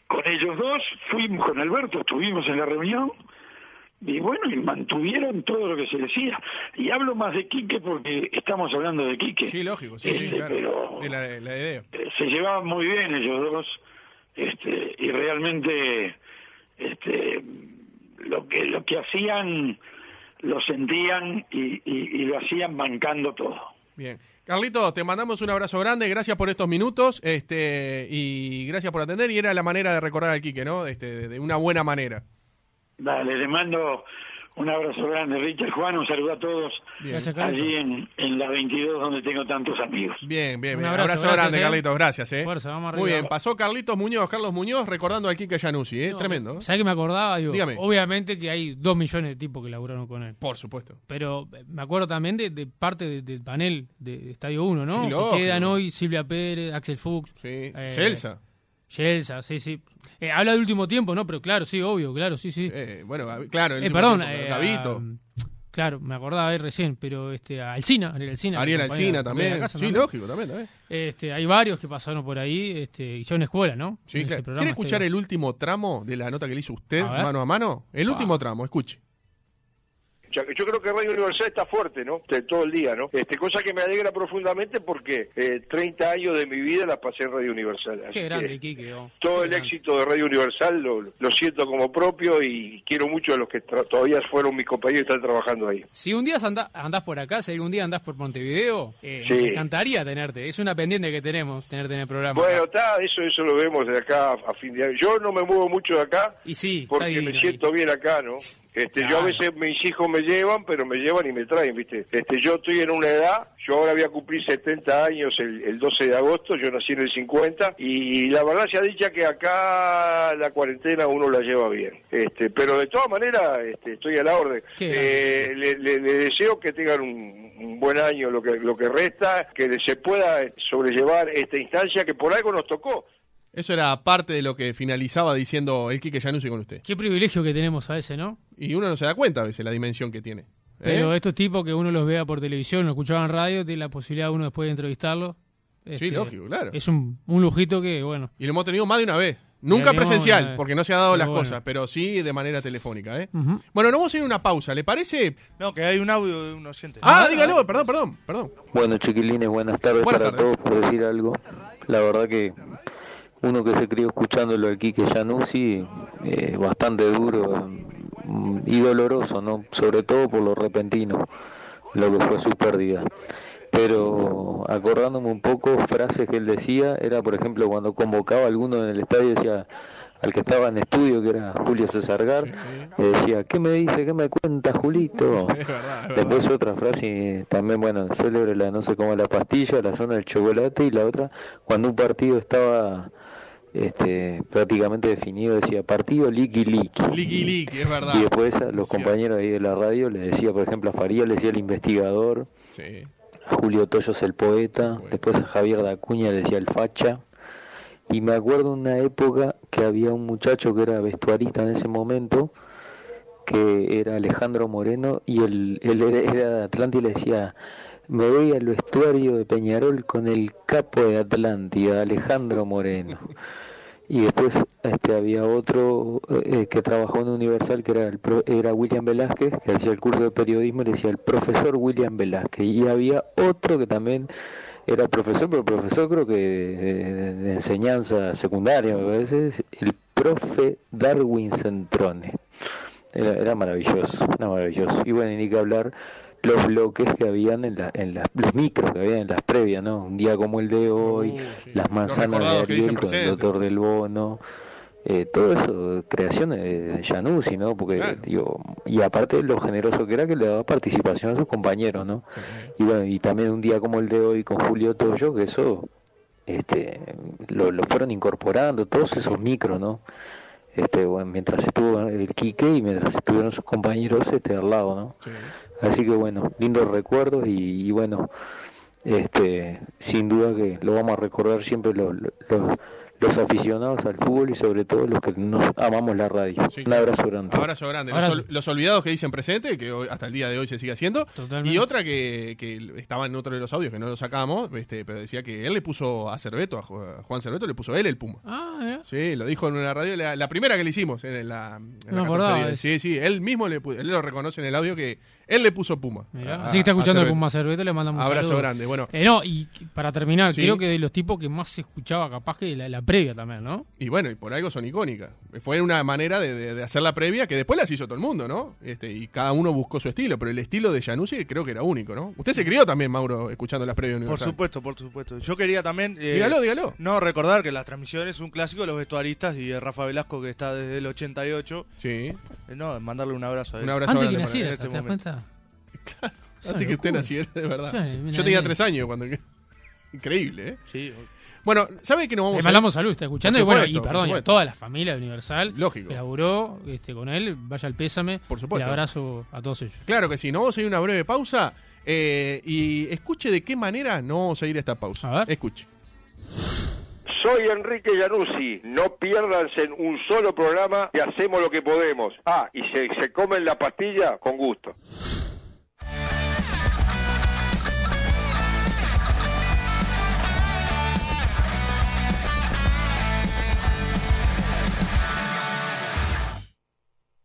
con ellos dos, fuimos con Alberto, estuvimos en la reunión y bueno, y mantuvieron todo lo que se decía. Y hablo más de Quique porque estamos hablando de Quique. Sí, lógico, sí, sí, Este, claro. pero- la, la idea. Eh, se llevaban muy bien ellos dos este y realmente este lo que lo que hacían lo sentían y, y- y lo hacían bancando todo Bien. Carlito, te mandamos un abrazo grande, gracias por estos minutos, este, y gracias por atender, y era la manera de recordar al Quique, ¿no? Este, de una buena manera. dale le mando un abrazo grande Richard Juan un saludo a todos Bien. Gracias, Carlos. allí en, en la 22 donde tengo tantos amigos Bien, bien, Un bien. abrazo, Abrazo, gracias, grande, eh. Carlitos, gracias, eh. Fuerza, vamos Muy bien, pasó Carlitos Muñoz, Carlos Muñoz, recordando al Quique Januzzi, eh. No, Tremendo. ¿eh? ¿Sabés que me acordaba? Digo, Dígame. Obviamente que hay dos millones de tipos que laburaron con él. Por supuesto. Pero eh, me acuerdo también de, de parte de- del panel de, Estadio 1, ¿no? Sí, que quedan hoy Silvia Pérez, Axel Fuchs, Sí. Eh, Celsa. Yelsa, sí, sí. Eh, habla del último tiempo, ¿no? Pero claro, sí, obvio, claro, sí, sí. Eh, bueno, claro. el Eh, perdón, tiempo, eh, Gabito. a- claro, me acordaba ahí recién, pero este, a Alcina, Ariel Alcina. Ariel Alcina también. casa sí, también. lógico, también, también. Este, hay varios que pasaron por ahí, este, y son escuela, ¿no? Sí, En claro. ¿Quiere escuchar este- el último tramo de la nota que le hizo usted, A mano a mano? El último tramo, escuche. Yo creo que Radio Universal está fuerte, ¿no? De todo el día, ¿no? Este, cosa que me alegra profundamente porque eh, 30 años de mi vida la pasé en Radio Universal. Qué grande, Quique. oh. todo Qué el grande. éxito de Radio Universal lo, lo siento como propio y quiero mucho a los que todavía fueron mis compañeros y están trabajando ahí. Si un día anda- andás por acá, si algún día andás por Montevideo, eh, Sí. nos encantaría tenerte. Es una pendiente que tenemos, tenerte en el programa. Bueno, está, eso eso lo vemos de acá a, a fin de año. Yo no me muevo mucho de acá y sí, porque divino me ahí. siento bien acá, ¿no? Este, yo a veces mis hijos me llevan, pero me llevan y me traen, ¿viste? Este, yo estoy en una edad, yo ahora voy a cumplir 70 años el, el 12 de agosto, yo nací en el 50 y la verdad se ha dicho que acá la cuarentena uno la lleva bien. Este, pero de todas maneras este, estoy a la orden. Eh, le, le- le deseo que tengan un, un buen año lo que lo que resta, que se pueda sobrellevar esta instancia que por algo nos tocó. Eso era parte de lo que finalizaba diciendo el Quique Januzzi con usted. Qué privilegio que tenemos a veces, ¿no? Y uno no se da cuenta a veces la dimensión que tiene. ¿eh? Pero estos tipos que uno los vea por televisión, lo escuchaba en radio, tiene la posibilidad uno después de entrevistarlos. Sí, Este, lógico, claro. Es un, un lujito que, bueno, Y lo hemos tenido más de una vez. Nunca presencial, porque no se ha dado Pero las bueno. cosas, pero sí de manera telefónica. ¿eh? Bueno, nos vamos a ir a una pausa, ¿le parece? No, que hay un audio de un oyente. Ah, dígalo, perdón, perdón, perdón. Bueno, chiquilines, buenas tardes Buenas para tardes. todos por decir algo. La verdad que uno que se crió escuchándolo al Quique Januzzi, eh, bastante duro mm, y doloroso, ¿no? Sobre todo por lo repentino, lo que fue su pérdida. Pero acordándome un poco, frases que él decía, era por ejemplo cuando convocaba a alguno en el estadio, decía al que estaba en estudio, que era Julio César Gar, le decía, ¿qué me dice? ¿Qué me cuenta Julito? Es verdad, es verdad. Después otra frase, también, bueno, célebre la no sé cómo la pastilla, la zona del chocolate y la otra, cuando un partido estaba este, prácticamente definido, decía partido liqui liqui. Liqui liqui, es verdad. Y después a los compañeros ahí de la radio le decía, por ejemplo, a Faría le decía el investigador, Sí. a Julio Toyos el poeta, después a Javier Dacuña le decía el facha. Y me acuerdo una época que había un muchacho que era vestuarista en ese momento, que era Alejandro Moreno, y él, él era, de Atlántida y le decía, me voy al vestuario de Peñarol con el capo de Atlántida, Alejandro Moreno. Y después este, había otro eh, que trabajó en Universal, que era, el pro- era William Velázquez, que hacía el curso de periodismo, y le decía el profesor William Velázquez. Y había otro que también era profesor, pero profesor creo que de, enseñanza secundaria, me parece, el profe Darwin Centrone. Era, maravilloso, era maravilloso. Y bueno, ni que hablar los bloques que habían en, la, en las, los micros que habían en las previas, ¿no? Un día como el de hoy, Uh, sí. las manzanas de Ariel con el doctor del Bono, eh, todo eso, creaciones de, Januzzi, ¿no? Porque, Claro. digo, y aparte lo generoso que era que le daba participación a sus compañeros, ¿no? Y bueno, y también un día como el de hoy con Julio Toyo, que eso este lo, lo fueron incorporando, todos esos micros, ¿no? Este, bueno, mientras estuvo el Quique y mientras estuvieron sus compañeros este al lado, ¿no? Sí. Así que bueno, lindos recuerdos y, y bueno, este, sin duda que lo vamos a recordar siempre lo- lo- los, los aficionados al fútbol y sobre todo los que nos amamos la radio. Sí, Un abrazo grande. Abrazo grande. Los, ol- los olvidados que dicen presente, que hoy- hasta el día de hoy se sigue haciendo. Totalmente. Y otra que, que estaba en otro de los audios que no lo sacamos, este, pero decía que él le puso a Cerveto, a Ju- a Juan Cerveto, le puso él el Puma. Ah, mirá. Sí, lo dijo en una radio, la, la primera que le hicimos en la, en No la acordaba 14 de días. Sí, sí, él mismo le él lo reconoce en el audio que él le puso Puma. Mirá. A- Así que está a escuchando el. Puma Cerveto, le mandamos un Abrazo saludo. grande. Bueno, Eh, no, y para terminar, Sí. creo que de los tipos que más se escuchaba capaz que la, la previa también, ¿no? y bueno, y por algo son icónicas. Fue una manera de, de- de hacer la previa que después las hizo todo el mundo, ¿no? Este, y cada uno buscó su estilo, pero el estilo de Januzzi creo que era único, ¿no? Usted se crió también, Mauro, escuchando las previas Por supuesto, por supuesto. Yo quería también... eh, Dígalo, dígalo. No, recordar que las transmisiones un clásico de los vestuaristas y de Rafa Velasco que está desde el 88. Sí. Eh, no, mandarle un abrazo a él. Un abrazo Antes que grande naciera, este ¿te das momento. cuenta? Una Antes que usted naciera, de verdad. Yo tenía tres años cuando... Increíble, ¿eh? Sí, Bueno, ¿sabe que nos vamos Le a- mandamos salud, está escuchando. Por y bueno, y perdón, y a toda la familia de Universal Lógico. que laburó este, con él, vaya el pésame. Por supuesto. Y abrazo a todos ellos. Claro que sí, nos vamos a ir a una breve pausa eh, y escuche de qué manera nos vamos a ir a esta pausa. A ver. Escuche. Soy Enrique Januzzi. No pierdanse en un solo programa y hacemos lo que podemos. Ah, y se, se comen la pastilla con gusto.